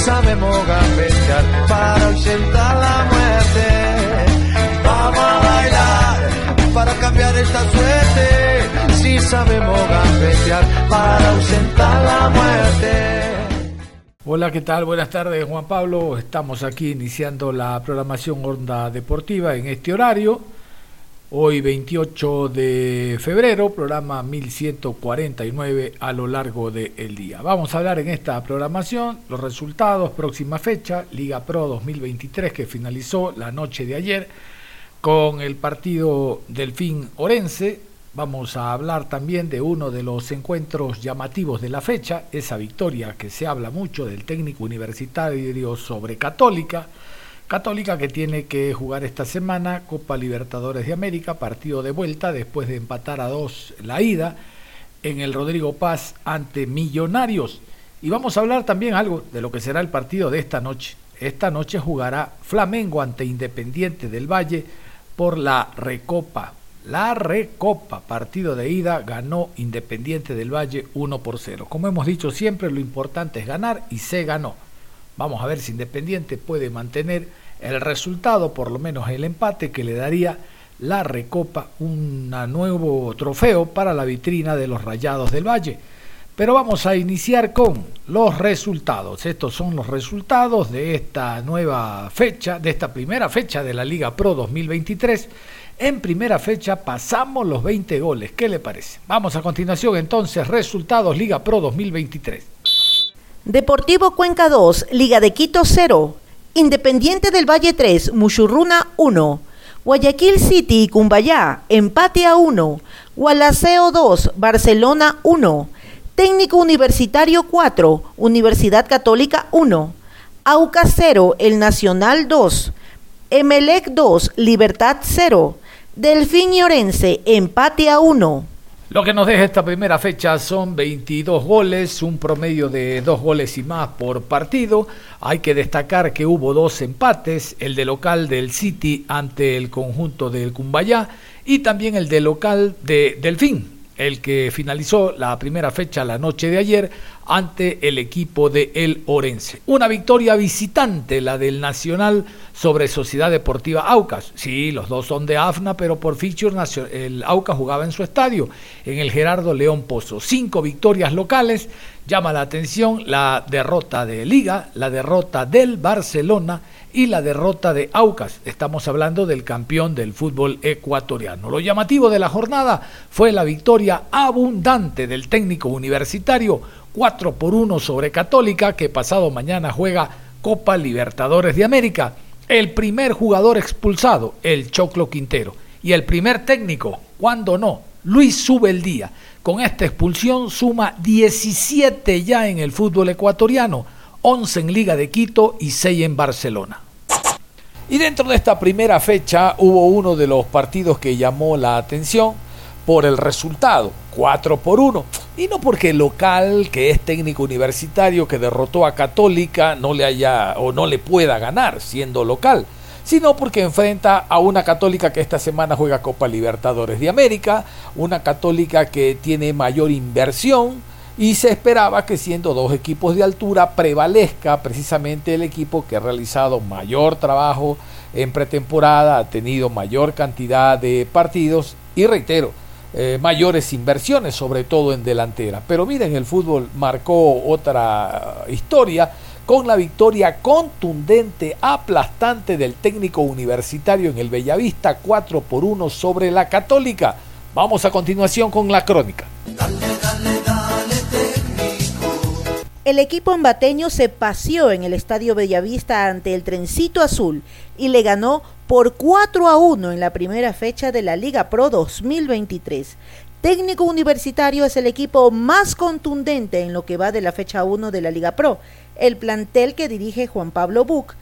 Sabemos gambetear para ausentar la muerte. Vamos a bailar para cambiar esta suerte. Si sabemos gambetear para ausentar la muerte. Hola, ¿qué tal? Buenas tardes, Juan Pablo. Estamos aquí iniciando la programación Onda Deportiva en este horario Hoy 28 de febrero, programa 1149 a lo largo del día. Vamos a hablar en esta programación los resultados, próxima fecha, Liga Pro 2023 que finalizó la noche de ayer con el partido Delfín Orense. Vamos a hablar también de uno de los encuentros llamativos de la fecha, esa victoria que se habla mucho del técnico universitario sobre Católica Católica que tiene que jugar esta semana Copa Libertadores de América, partido de vuelta después de empatar a dos la ida en el Rodrigo Paz ante Millonarios. Y vamos a hablar también algo de lo que será el partido de esta noche. Esta noche jugará Flamengo ante Independiente del Valle por la Recopa. La Recopa, partido de ida, ganó Independiente del Valle 1 por 0. Como hemos dicho siempre, lo importante es ganar y se ganó. Vamos a ver si Independiente puede mantener el resultado, por lo menos el empate, que le daría la Recopa un nuevo trofeo para la vitrina de los Rayados del Valle. Pero vamos a iniciar con los resultados. Estos son los resultados de esta nueva fecha, de esta primera fecha de la Liga Pro 2023. En primera fecha pasamos los 20 goles. ¿Qué le parece? Vamos a continuación entonces, resultados Liga Pro 2023. Deportivo Cuenca 2, Liga de Quito 0, Independiente del Valle 3, Muchurruna 1. Guayaquil City y Cumbayá, empate a 1. Gualaceo 2, Barcelona 1. Técnico Universitario 4, Universidad Católica 1. Auca 0, El Nacional 2. Emelec 2, Libertad 0. Delfín y Orense, empate a 1. Lo que nos deja esta primera fecha son 22 goles, un promedio de dos goles y más por partido. Hay que destacar que hubo dos empates, el de local del City ante el conjunto del Cumbayá y también el de local de Delfín el que finalizó la primera fecha la noche de ayer ante el equipo de El Orense. Una victoria visitante, la del Nacional sobre Sociedad Deportiva Aucas. Sí, los dos son de AFNA, pero por feature el Aucas jugaba en su estadio, en el Gerardo León Pozo. Cinco victorias locales. Llama la atención la derrota de Liga, la derrota del Barcelona y la derrota de Aucas. Estamos hablando del campeón del fútbol ecuatoriano. Lo llamativo de la jornada fue la victoria abundante del técnico universitario 4 por 1 sobre Católica que pasado mañana juega Copa Libertadores de América. El primer jugador expulsado, el Choclo Quintero. Y el primer técnico, cuando no, Luis Subeldía. Con esta expulsión suma 17 ya en el fútbol ecuatoriano 11 en Liga de Quito y 6 en Barcelona. Y dentro de esta primera fecha hubo uno de los partidos que llamó la atención por el resultado, 4 por 1. Y no porque el local, que es técnico universitario, que derrotó a Católica, no le haya o no le pueda ganar siendo local, sino porque enfrenta a una católica que esta semana juega Copa Libertadores de América, una católica que tiene mayor inversión, y se esperaba que siendo dos equipos de altura prevalezca precisamente el equipo que ha realizado mayor trabajo en pretemporada, ha tenido mayor cantidad de partidos y reitero, eh, mayores inversiones, sobre todo en delantera. Pero miren, el fútbol marcó otra historia con la victoria contundente, aplastante del técnico universitario en el Bellavista 4 por 1 sobre la Católica. Vamos a continuación con la crónica. El equipo ambateño se paseó en el Estadio Bellavista ante el Trencito Azul y le ganó por 4 a 1 en la primera fecha de la Liga Pro 2023. Técnico Universitario es el equipo más contundente en lo que va de la fecha 1 de la Liga Pro. El plantel que dirige Juan Pablo Buc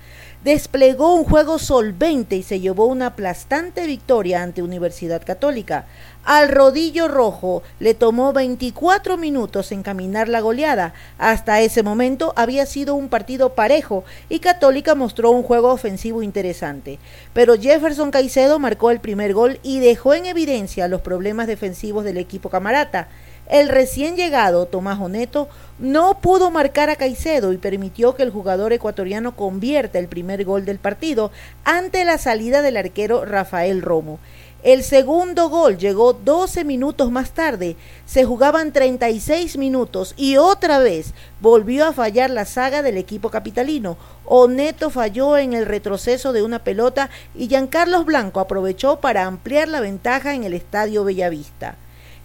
desplegó un juego solvente y se llevó una aplastante victoria ante Universidad Católica. Al rodillo rojo le tomó 24 minutos encaminar la goleada. Hasta ese momento había sido un partido parejo y Católica mostró un juego ofensivo interesante. Pero Jefferson Caicedo marcó el primer gol y dejó en evidencia los problemas defensivos del equipo camarata. El recién llegado Tomás Oneto no pudo marcar a Caicedo y permitió que el jugador ecuatoriano convierta el primer gol del partido ante la salida del arquero Rafael Romo. El segundo gol llegó 12 minutos más tarde. Se jugaban 36 minutos y otra vez volvió a fallar la saga del equipo capitalino. Oneto falló en el retroceso de una pelota y Giancarlos Blanco aprovechó para ampliar la ventaja en el estadio Bellavista.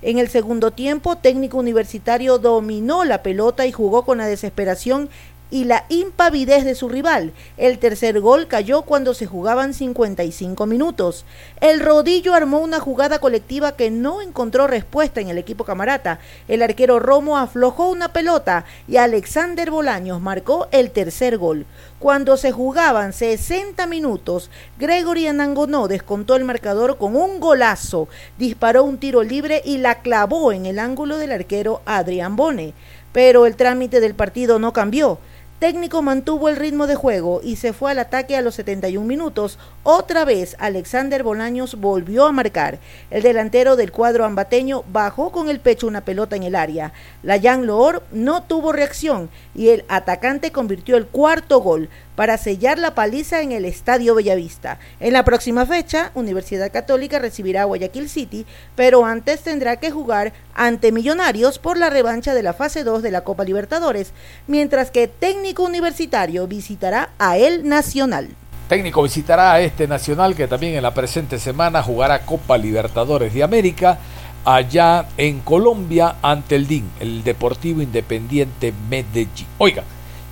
En el segundo tiempo, técnico universitario dominó la pelota y jugó con la desesperación y la impavidez de su rival. El tercer gol cayó cuando se jugaban 55 minutos. El rodillo armó una jugada colectiva que no encontró respuesta en el equipo camarata. El arquero Romo aflojó una pelota y Alexander Bolaños marcó el tercer gol. Cuando se jugaban 60 minutos, Gregory Anangonó descontó el marcador con un golazo, disparó un tiro libre y la clavó en el ángulo del arquero Adrián Bone. Pero el trámite del partido no cambió técnico mantuvo el ritmo de juego y se fue al ataque a los 71 minutos. Otra vez Alexander Bolaños volvió a marcar. El delantero del cuadro ambateño bajó con el pecho una pelota en el área. La Jan Loor no tuvo reacción y el atacante convirtió el cuarto gol para sellar la paliza en el Estadio Bellavista. En la próxima fecha, Universidad Católica recibirá a Guayaquil City, pero antes tendrá que jugar ante Millonarios por la revancha de la fase 2 de la Copa Libertadores, mientras que Técnico Universitario visitará a El Nacional. Técnico visitará a este Nacional que también en la presente semana jugará Copa Libertadores de América allá en Colombia ante el DIN, el Deportivo Independiente Medellín. Oiga,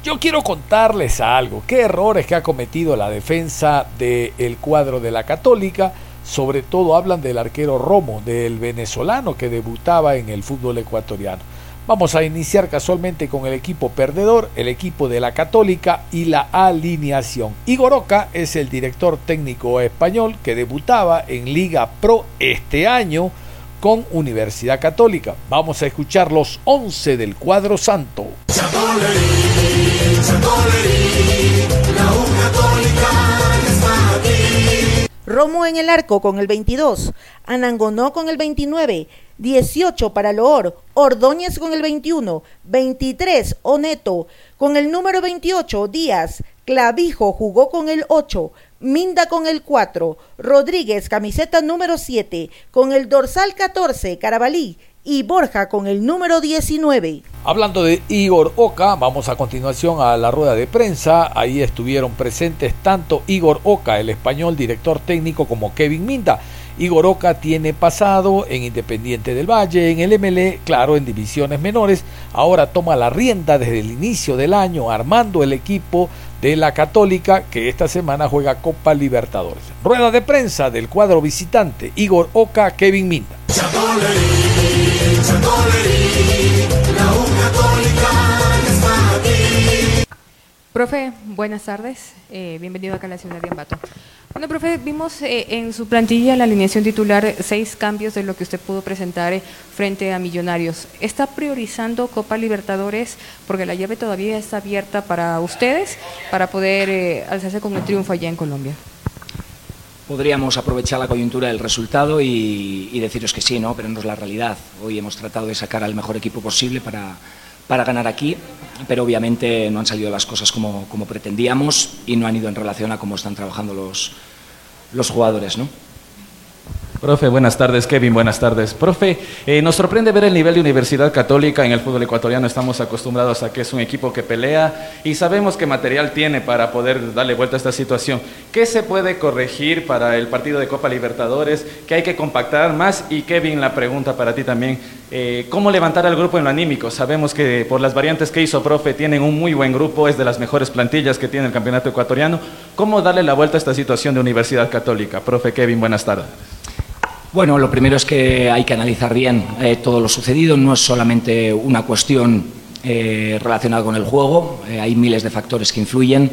yo quiero contarles algo, qué errores que ha cometido la defensa del cuadro de la Católica, sobre todo hablan del arquero Romo, del venezolano que debutaba en el fútbol ecuatoriano. Vamos a iniciar casualmente con el equipo perdedor, el equipo de la Católica y la alineación. Igor Oca es el director técnico español que debutaba en Liga Pro este año con Universidad Católica. Vamos a escuchar los 11 del cuadro santo. Romo en el arco con el 22, Anangonó con el 29, 18 para Loor, Ordóñez con el 21, 23 Oneto, con el número 28 Díaz, Clavijo jugó con el 8, Minda con el 4, Rodríguez camiseta número 7, con el dorsal 14 Carabalí, y Borja con el número 19. Hablando de Igor Oca, vamos a continuación a la rueda de prensa. Ahí estuvieron presentes tanto Igor Oca, el español director técnico, como Kevin Minda. Igor Oca tiene pasado en Independiente del Valle, en el MLE, claro, en divisiones menores. Ahora toma la rienda desde el inicio del año, armando el equipo de la Católica que esta semana juega Copa Libertadores. Rueda de prensa del cuadro visitante Igor Oca, Kevin Minda. Profe, buenas tardes. Eh, bienvenido acá a la ciudad de Ambato. Bueno, profe, vimos eh, en su plantilla la alineación titular seis cambios de lo que usted pudo presentar eh, frente a Millonarios. ¿Está priorizando Copa Libertadores porque la llave todavía está abierta para ustedes para poder alzarse con el triunfo allá en Colombia? Podríamos aprovechar la coyuntura del resultado y, deciros que sí, ¿no? pero no es la realidad. Hoy hemos tratado de sacar al mejor equipo posible para, para ganar aquí, pero obviamente no han salido las cosas como, como, pretendíamos y no han ido en relación a cómo están trabajando los, los jugadores. ¿no? Profe, buenas tardes. Kevin, buenas tardes. Profe, eh, nos sorprende ver el nivel de Universidad Católica en el fútbol ecuatoriano. Estamos acostumbrados a que es un equipo que pelea y sabemos qué material tiene para poder darle vuelta a esta situación. ¿Qué se puede corregir para el partido de Copa Libertadores? ¿Qué hay que compactar más? Y Kevin, la pregunta para ti también. Eh, ¿Cómo levantar al grupo en lo anímico? Sabemos que por las variantes que hizo, profe, tienen un muy buen grupo, es de las mejores plantillas que tiene el campeonato ecuatoriano. ¿Cómo darle la vuelta a esta situación de Universidad Católica? Profe Kevin, buenas tardes. Bueno, lo primero es que hay que analizar bien eh, todo lo sucedido. No es solamente una cuestión eh, relacionada con el juego, eh, hay miles de factores que influyen.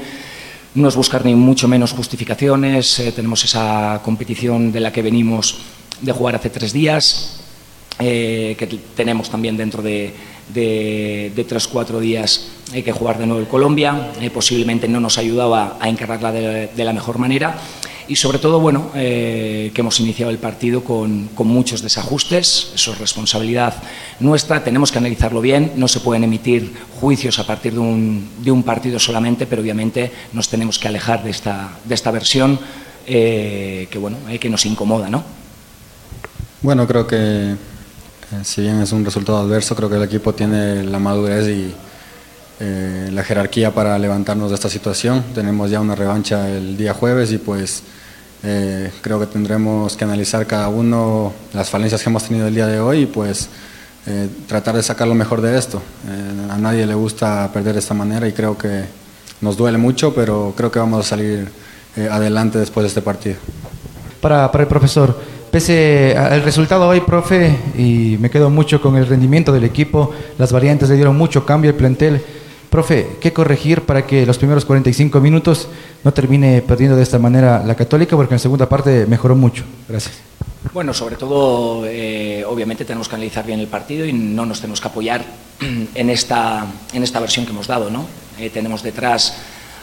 No es buscar ni mucho menos justificaciones. tenemos esa competición de la que venimos de jugar hace tres días, que tenemos también dentro de, de, tres o cuatro días hay que jugar de nuevo en Colombia. posiblemente no nos ayudaba a encararla de la mejor manera y sobre todo, bueno, eh, que hemos iniciado el partido con, muchos desajustes, eso es responsabilidad nuestra, tenemos que analizarlo bien, no se pueden emitir juicios a partir de un, de un partido solamente, pero obviamente nos tenemos que alejar de esta, de esta versión eh, que, bueno, eh, que nos incomoda, ¿no? Bueno, creo que si bien es un resultado adverso, creo que el equipo tiene la madurez y la jerarquía para levantarnos de esta situación. Tenemos ya una revancha el día jueves y pues eh, creo que tendremos que analizar cada uno las falencias que hemos tenido el día de hoy y pues eh, tratar de sacar lo mejor de esto. Eh, a nadie le gusta perder de esta manera y creo que nos duele mucho, pero creo que vamos a salir adelante después de este partido. Para, para el profesor, pese al resultado hoy, profe, y me quedo mucho con el rendimiento del equipo, las variantes le dieron mucho cambio al plantel. Profe, ¿qué corregir para que los primeros 45 minutos no termine perdiendo de esta manera la Católica? Porque en la segunda parte mejoró mucho. Gracias. Bueno, sobre todo, eh, obviamente tenemos que analizar bien el partido y no nos tenemos que apoyar en esta, en esta versión que hemos dado. ¿no? Eh, tenemos detrás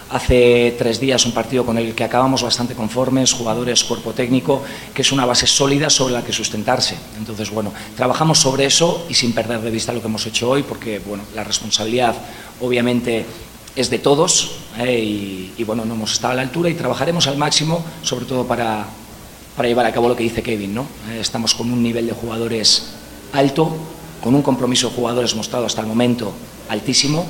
hace tres días un partido con el que acabamos bastante conformes, jugadores, cuerpo técnico, que es una base sólida sobre la que sustentarse. Entonces, bueno, trabajamos sobre eso y sin perder de vista lo que hemos hecho hoy, porque, bueno, la responsabilidad obviamente es de todos eh, y, bueno, no hemos estado a la altura y trabajaremos al máximo, sobre todo para, para llevar a cabo lo que dice Kevin. ¿no? Eh, estamos con un nivel de jugadores alto, con un compromiso de jugadores mostrado hasta el momento altísimo,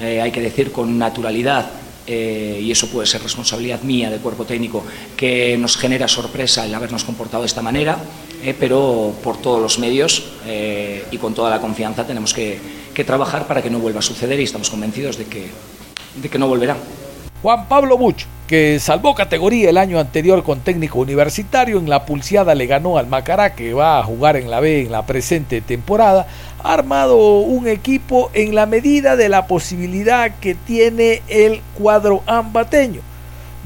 eh, hay que decir con naturalidad. Y eso puede ser responsabilidad mía de cuerpo técnico, que nos genera sorpresa el habernos comportado de esta manera, pero por todos los medios y con toda la confianza tenemos que, que trabajar para que no vuelva a suceder y estamos convencidos de que, de que no volverá. Juan Pablo Buch, que salvó categoría el año anterior con técnico universitario, en la pulseada le ganó al Macará, que va a jugar en la B en la presente temporada, ha armado un equipo en la medida de la posibilidad que tiene el cuadro ambateño.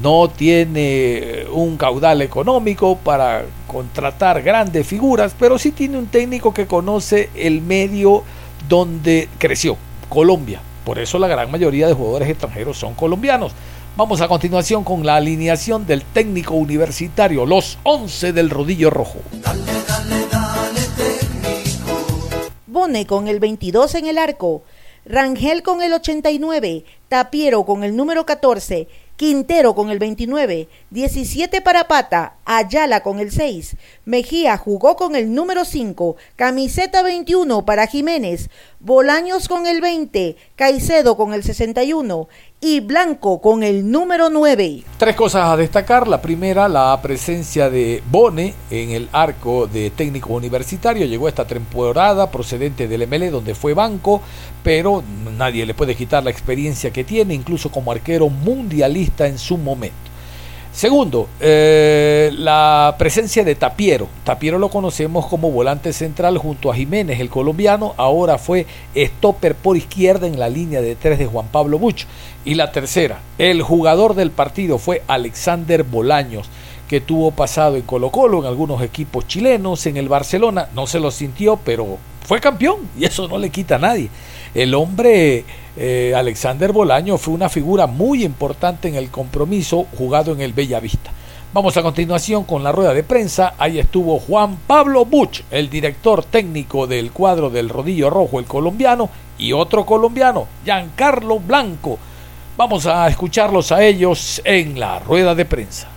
No tiene un caudal económico para contratar grandes figuras, pero sí tiene un técnico que conoce el medio donde creció, Colombia. Por eso la gran mayoría de jugadores extranjeros son colombianos. Vamos a continuación con la alineación del técnico universitario, los 11 del rodillo rojo. Bone con el 22 en el arco, Rangel con el 89, Tapiero con el número 14, Quintero con el 29, 17 para Pata, Ayala con el 6, Mejía jugó con el número 5, camiseta 21 para Jiménez, Bolaños con el 20, Caicedo con el 61 y Blanco con el número 9. Tres cosas a destacar. La primera, la presencia de Bone en el arco de técnico universitario. Llegó esta temporada procedente del ML donde fue banco, pero nadie le puede quitar la experiencia que tiene, incluso como arquero mundialista en su momento. Segundo, eh, la presencia de Tapiero. Tapiero lo conocemos como volante central junto a Jiménez, el colombiano. Ahora fue stopper por izquierda en la línea de tres de Juan Pablo Buch. Y la tercera, el jugador del partido fue Alexander Bolaños, que tuvo pasado en Colo Colo, en algunos equipos chilenos, en el Barcelona. No se lo sintió, pero fue campeón y eso no le quita a nadie. El hombre eh, Alexander Bolaño fue una figura muy importante en el compromiso jugado en el Bella Vista. Vamos a continuación con la rueda de prensa. Ahí estuvo Juan Pablo Buch, el director técnico del cuadro del Rodillo Rojo, el colombiano, y otro colombiano, Giancarlo Blanco. Vamos a escucharlos a ellos en la rueda de prensa.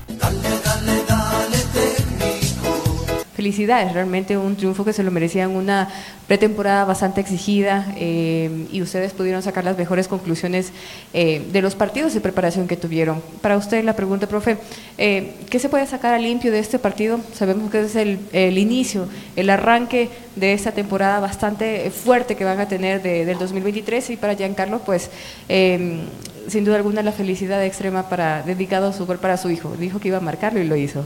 Felicidades, realmente un triunfo que se lo merecían una pretemporada bastante exigida eh, y ustedes pudieron sacar las mejores conclusiones eh, de los partidos de preparación que tuvieron. Para usted la pregunta, profe, eh, ¿qué se puede sacar a limpio de este partido? Sabemos que es el, inicio, el arranque de esta temporada bastante fuerte que van a tener del 2023 y para Giancarlo, pues sin duda alguna la felicidad extrema para dedicado a su para su hijo. Dijo que iba a marcarlo y lo hizo.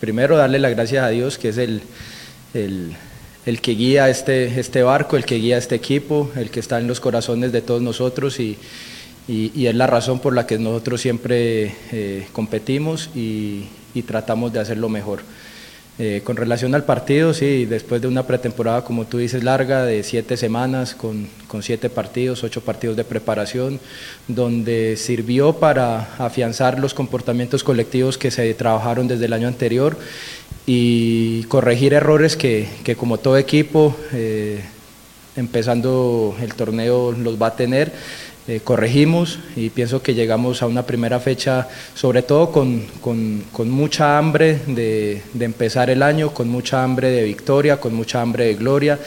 Primero darle las gracias a Dios que es el, el el que guía este, este barco, el que guía este equipo, el que está en los corazones de todos nosotros y, es la razón por la que nosotros siempre eh, competimos y, tratamos de hacerlo mejor. Eh, con relación al partido, sí, después de una pretemporada, como tú dices, larga, de siete semanas, con, con, siete partidos, ocho partidos de preparación, donde sirvió para afianzar los comportamientos colectivos que se trabajaron desde el año anterior y corregir errores que, que como todo equipo, eh, empezando el torneo los va a tener. Eh, corregimos y pienso que llegamos a una primera fecha, sobre todo con, con, con mucha hambre de, de, empezar el año, con mucha hambre de victoria, con mucha hambre de gloria.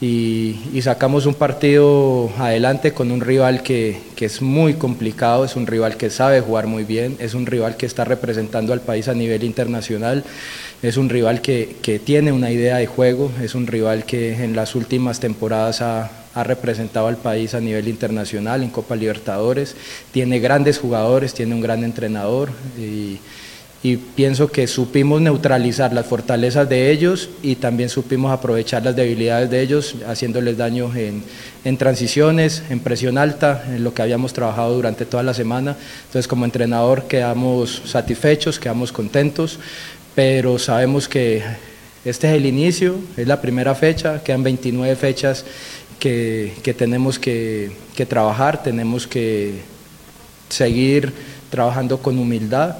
Y, y sacamos un partido adelante con un rival que, que, es muy complicado, es un rival que sabe jugar muy bien, es un rival que está representando al país a nivel internacional es un rival que, que, tiene una idea de juego, es un rival que en las últimas temporadas ha, ha, representado al país a nivel internacional en Copa Libertadores, tiene grandes jugadores, tiene un gran entrenador y, y pienso que supimos neutralizar las fortalezas de ellos y también supimos aprovechar las debilidades de ellos, haciéndoles daño en, en, transiciones, en presión alta, en lo que habíamos trabajado durante toda la semana. Entonces, como entrenador, quedamos satisfechos, quedamos contentos pero sabemos que este es el inicio, es la primera fecha, quedan 29 fechas que, tenemos que, trabajar, tenemos que seguir trabajando con humildad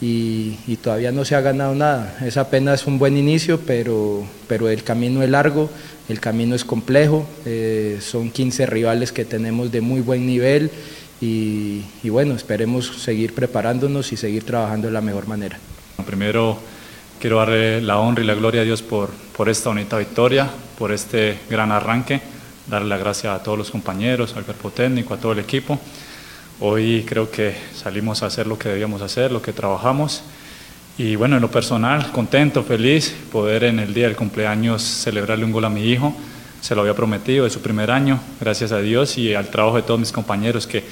y, y, todavía no se ha ganado nada. Es apenas un buen inicio, pero, pero el camino es largo, el camino es complejo, eh, son 15 rivales que tenemos de muy buen nivel y, y bueno, esperemos seguir preparándonos y seguir trabajando de la mejor manera. Primero, quiero darle la honra y la gloria a Dios por, por esta bonita victoria, por este gran arranque, darle la gracia a todos los compañeros, al cuerpo técnico, a todo el equipo. Hoy creo que salimos a hacer lo que debíamos hacer, lo que trabajamos. Y bueno, en lo personal, contento, feliz, poder en el día del cumpleaños celebrarle un gol a mi hijo. Se lo había prometido de su primer año, gracias a Dios y al trabajo de todos mis compañeros que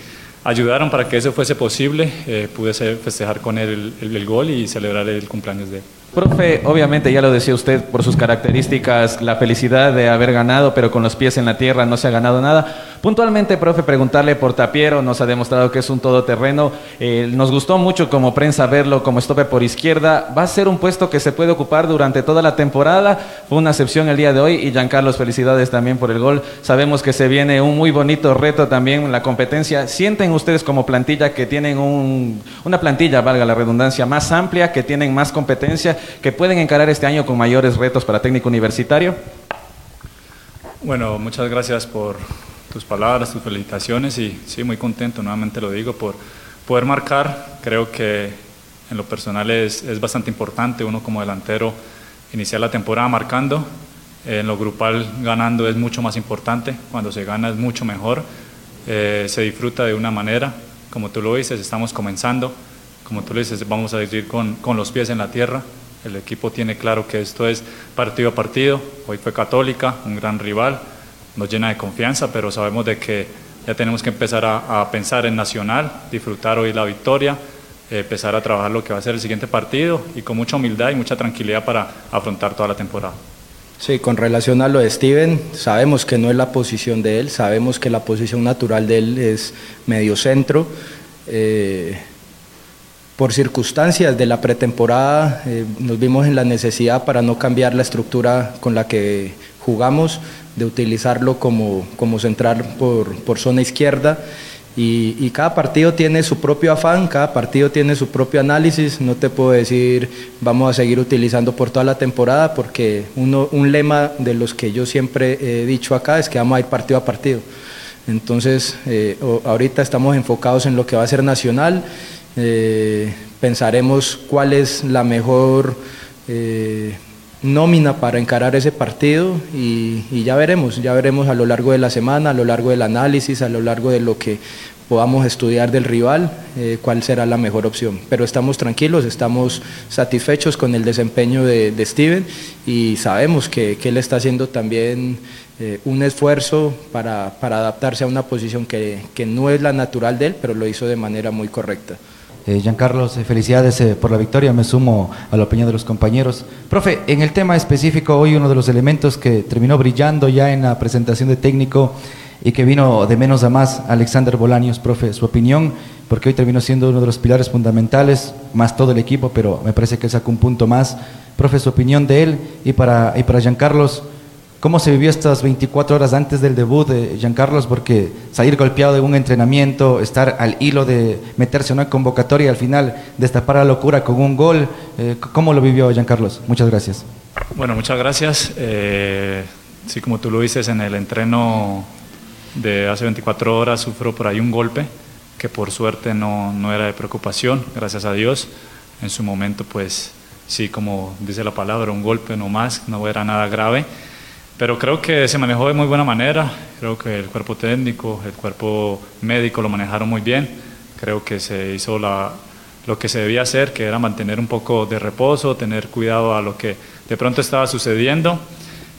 ayudaron para que eso fuese posible. Eh, pude festejar con él el, el, gol y celebrar el cumpleaños de él. Profe, obviamente ya lo decía usted por sus características, la felicidad de haber ganado, pero con los pies en la tierra no se ha ganado nada. Puntualmente, profe, preguntarle por Tapiero, nos ha demostrado que es un todoterreno. Eh, nos gustó mucho como prensa verlo como estope por izquierda. Va a ser un puesto que se puede ocupar durante toda la temporada. Fue una excepción el día de hoy y Giancarlos, felicidades también por el gol. Sabemos que se viene un muy bonito reto también en la competencia. ¿Sienten ustedes como plantilla que tienen un, una plantilla, valga la redundancia, más amplia, que tienen más competencia? que pueden encarar este año con mayores retos para técnico universitario? Bueno, muchas gracias por tus palabras, tus felicitaciones y sí, muy contento, nuevamente lo digo, por poder marcar. Creo que en lo personal es, es bastante importante uno como delantero iniciar la temporada marcando. En lo grupal ganando es mucho más importante, cuando se gana es mucho mejor, eh, se disfruta de una manera, como tú lo dices, estamos comenzando, como tú lo dices, vamos a ir con, con los pies en la tierra, el equipo tiene claro que esto es partido a partido. Hoy fue Católica, un gran rival, nos llena de confianza, pero sabemos de que ya tenemos que empezar a, pensar en Nacional, disfrutar hoy la victoria, eh, empezar a trabajar lo que va a ser el siguiente partido y con mucha humildad y mucha tranquilidad para afrontar toda la temporada. Sí, con relación a lo de Steven, sabemos que no es la posición de él, sabemos que la posición natural de él es medio centro. Eh, por circunstancias de la pretemporada eh, nos vimos en la necesidad para no cambiar la estructura con la que jugamos, de utilizarlo como, como central por, por zona izquierda. Y, y, cada partido tiene su propio afán, cada partido tiene su propio análisis. No te puedo decir vamos a seguir utilizando por toda la temporada, porque uno, un lema de los que yo siempre he dicho acá es que vamos a ir partido a partido. Entonces, eh, ahorita estamos enfocados en lo que va a ser nacional eh, pensaremos cuál es la mejor eh, nómina para encarar ese partido y, ya veremos, ya veremos a lo largo de la semana, a lo largo del análisis, a lo largo de lo que podamos estudiar del rival, eh, cuál será la mejor opción. Pero estamos tranquilos, estamos satisfechos con el desempeño de, Steven y sabemos que, que, él está haciendo también un esfuerzo para, adaptarse a una posición que, no es la natural de él, pero lo hizo de manera muy correcta. Eh, Giancarlos, felicidades eh, por la victoria, me sumo a la opinión de los compañeros. Profe, en el tema específico, hoy uno de los elementos que terminó brillando ya en la presentación de técnico y que vino de menos a más, Alexander Bolaños, profe, su opinión, porque hoy terminó siendo uno de los pilares fundamentales, más todo el equipo, pero me parece que sacó un punto más. Profe, su opinión de él y para, y para Giancarlos, ¿cómo se vivió estas 24 horas antes del debut de Giancarlos? Porque salir golpeado de un entrenamiento, estar al hilo de meterse en una convocatoria y al final destapar la locura con un gol, eh, ¿cómo lo vivió Giancarlos? Muchas gracias. Bueno, muchas gracias. Eh, sí, como tú lo dices, en el entreno de hace 24 horas sufro por ahí un golpe que por suerte no, no, era de preocupación, gracias a Dios. En su momento, pues sí, como dice la palabra, un golpe no más, no era nada grave. Pero creo que se manejó de muy buena manera, creo que el cuerpo técnico, el cuerpo médico lo manejaron muy bien, creo que se hizo la, lo que se debía hacer, que era mantener un poco de reposo, tener cuidado a lo que de pronto estaba sucediendo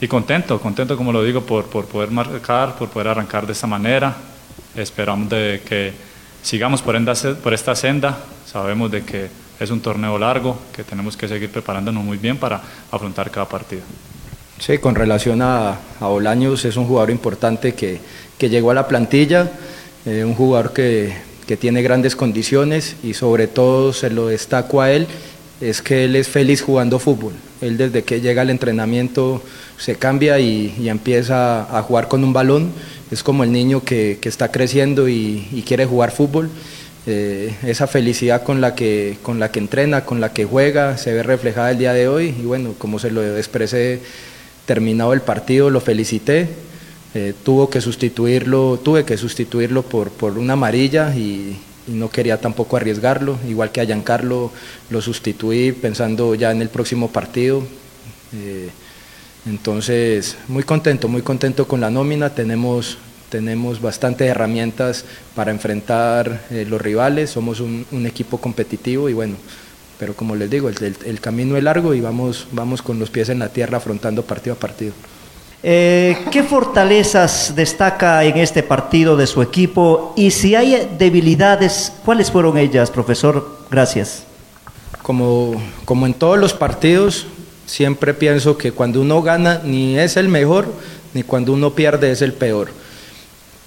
y contento, contento como lo digo por, por poder marcar, por poder arrancar de esta manera. Esperamos de que sigamos por, enda, por esta senda. Sabemos de que es un torneo largo, que tenemos que seguir preparándonos muy bien para afrontar cada partido. Sí, con relación a, a Bolaños, es un jugador importante que, que llegó a la plantilla, eh, un jugador que, que tiene grandes condiciones y sobre todo se lo destaco a él es que él es feliz jugando fútbol. Él desde que llega al entrenamiento se cambia y, y empieza a jugar con un balón. Es como el niño que, que está creciendo y, quiere jugar fútbol. Eh, esa felicidad con la, que, con la que entrena, con la que juega, se ve reflejada el día de hoy. Y bueno, como se lo expresé terminado el partido, lo felicité. Eh, tuvo que sustituirlo, tuve que sustituirlo por, por una amarilla y, no quería tampoco arriesgarlo, igual que a Giancarlo lo sustituí pensando ya en el próximo partido. Eh, entonces, muy contento, muy contento con la nómina, tenemos, tenemos bastantes herramientas para enfrentar eh, los rivales, somos un, equipo competitivo y bueno, pero como les digo, el, el, el camino es largo y vamos, vamos con los pies en la tierra afrontando partido a partido. Eh, ¿Qué fortalezas destaca en este partido de su equipo? Y si hay debilidades, ¿cuáles fueron ellas, profesor? Gracias. Como, como en todos los partidos, siempre pienso que cuando uno gana ni es el mejor, ni cuando uno pierde es el peor.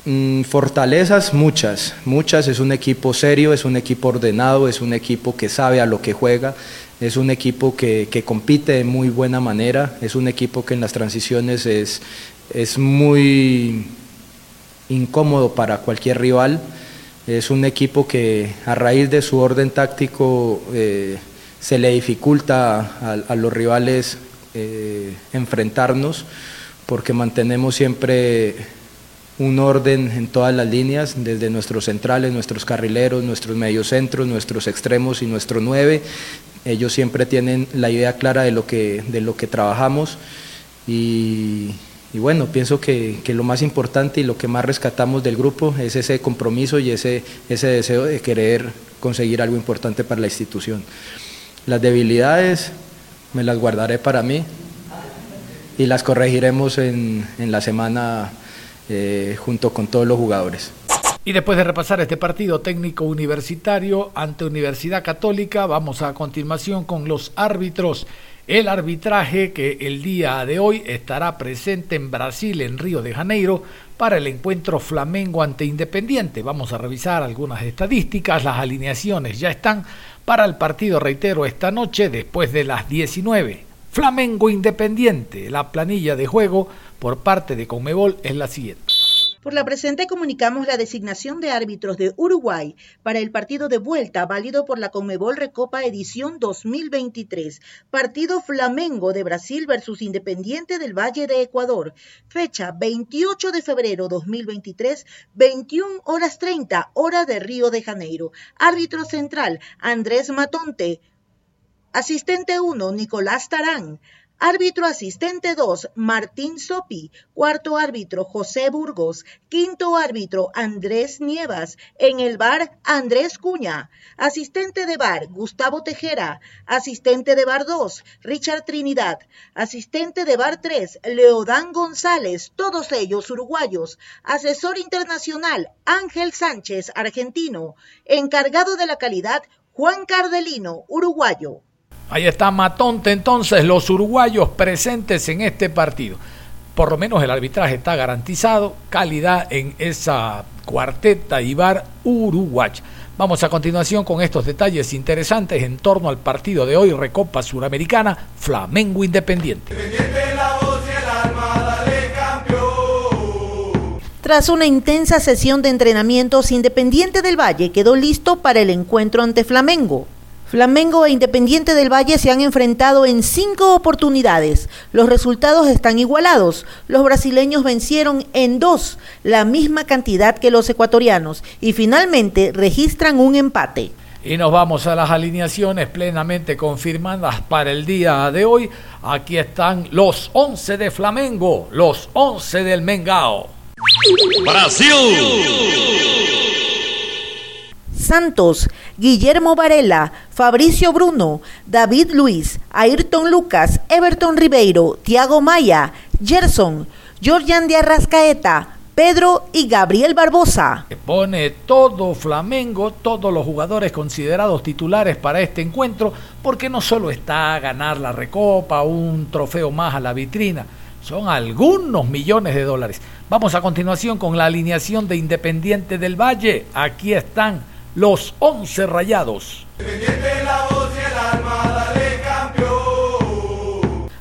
Mm, fortalezas muchas, muchas, es un equipo serio, es un equipo ordenado, es un equipo que sabe a lo que juega, es un equipo que, compite de muy buena manera, es un equipo que en las transiciones es, muy incómodo para cualquier rival, es un equipo que a raíz de su orden táctico eh, se le dificulta a, a los rivales eh, enfrentarnos porque mantenemos siempre un orden en todas las líneas, desde nuestros centrales, nuestros carrileros, nuestros mediocentros, nuestros extremos y nuestro nueve. Ellos siempre tienen la idea clara de lo que, de lo que trabajamos y, y bueno, pienso que, que, lo más importante y lo que más rescatamos del grupo es ese compromiso y ese, ese deseo de querer conseguir algo importante para la institución. Las debilidades me las guardaré para mí y las corregiremos en, en la semana eh, junto con todos los jugadores. Y después de repasar este partido técnico universitario ante Universidad Católica, vamos a continuación con los árbitros. El arbitraje que el día de hoy estará presente en Brasil, en Río de Janeiro, para el encuentro Flamengo ante Independiente. Vamos a revisar algunas estadísticas, las alineaciones ya están para el partido, reitero, esta noche después de las 19. Flamengo Independiente, la planilla de juego por parte de Conmebol es la siguiente. Por la presente comunicamos la designación de árbitros de Uruguay para el partido de vuelta válido por la Conmebol Recopa edición 2023. Partido Flamengo de Brasil versus Independiente del Valle de Ecuador. Fecha 28 de febrero 2023, 21 horas 30 hora de Río de Janeiro. Árbitro central Andrés Matonte. Asistente 1 Nicolás Tarán. Árbitro asistente 2, Martín Sopi. Cuarto árbitro, José Burgos. Quinto árbitro, Andrés Nievas. En el bar, Andrés Cuña. Asistente de bar, Gustavo Tejera. Asistente de bar 2, Richard Trinidad. Asistente de bar 3, Leodán González. Todos ellos uruguayos. Asesor internacional, Ángel Sánchez, argentino. Encargado de la calidad, Juan Cardelino, uruguayo. Ahí está Matonte entonces, los uruguayos presentes en este partido. Por lo menos el arbitraje está garantizado, calidad en esa cuarteta Ibar Uruguay. Vamos a continuación con estos detalles interesantes en torno al partido de hoy, Recopa Suramericana, Flamengo Independiente. Tras una intensa sesión de entrenamientos, Independiente del Valle quedó listo para el encuentro ante Flamengo. Flamengo e Independiente del Valle se han enfrentado en cinco oportunidades. Los resultados están igualados. Los brasileños vencieron en dos, la misma cantidad que los ecuatorianos, y finalmente registran un empate. Y nos vamos a las alineaciones plenamente confirmadas para el día de hoy. Aquí están los 11 de Flamengo, los 11 del Mengao. Brasil. Santos, Guillermo Varela, Fabricio Bruno, David Luis, Ayrton Lucas, Everton Ribeiro, Tiago Maya, Gerson, Georgian de Arrascaeta, Pedro y Gabriel Barbosa. Pone todo Flamengo, todos los jugadores considerados titulares para este encuentro, porque no solo está a ganar la recopa, un trofeo más a la vitrina, son algunos millones de dólares. Vamos a continuación con la alineación de Independiente del Valle. Aquí están los 11 rayados.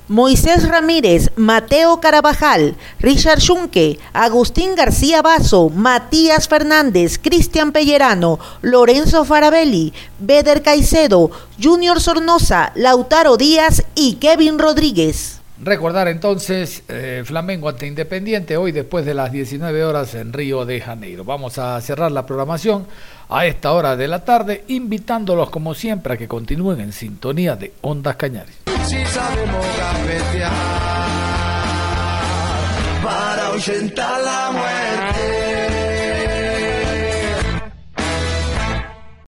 Moisés Ramírez, Mateo Carabajal, Richard Schunke, Agustín García Basso, Matías Fernández, Cristian Pellerano, Lorenzo Farabelli, Beder Caicedo, Junior Sornosa, Lautaro Díaz y Kevin Rodríguez. Recordar entonces eh, Flamengo ante Independiente hoy después de las 19 horas en Río de Janeiro. Vamos a cerrar la programación a esta hora de la tarde, invitándolos como siempre a que continúen en sintonía de Ondas Cañares.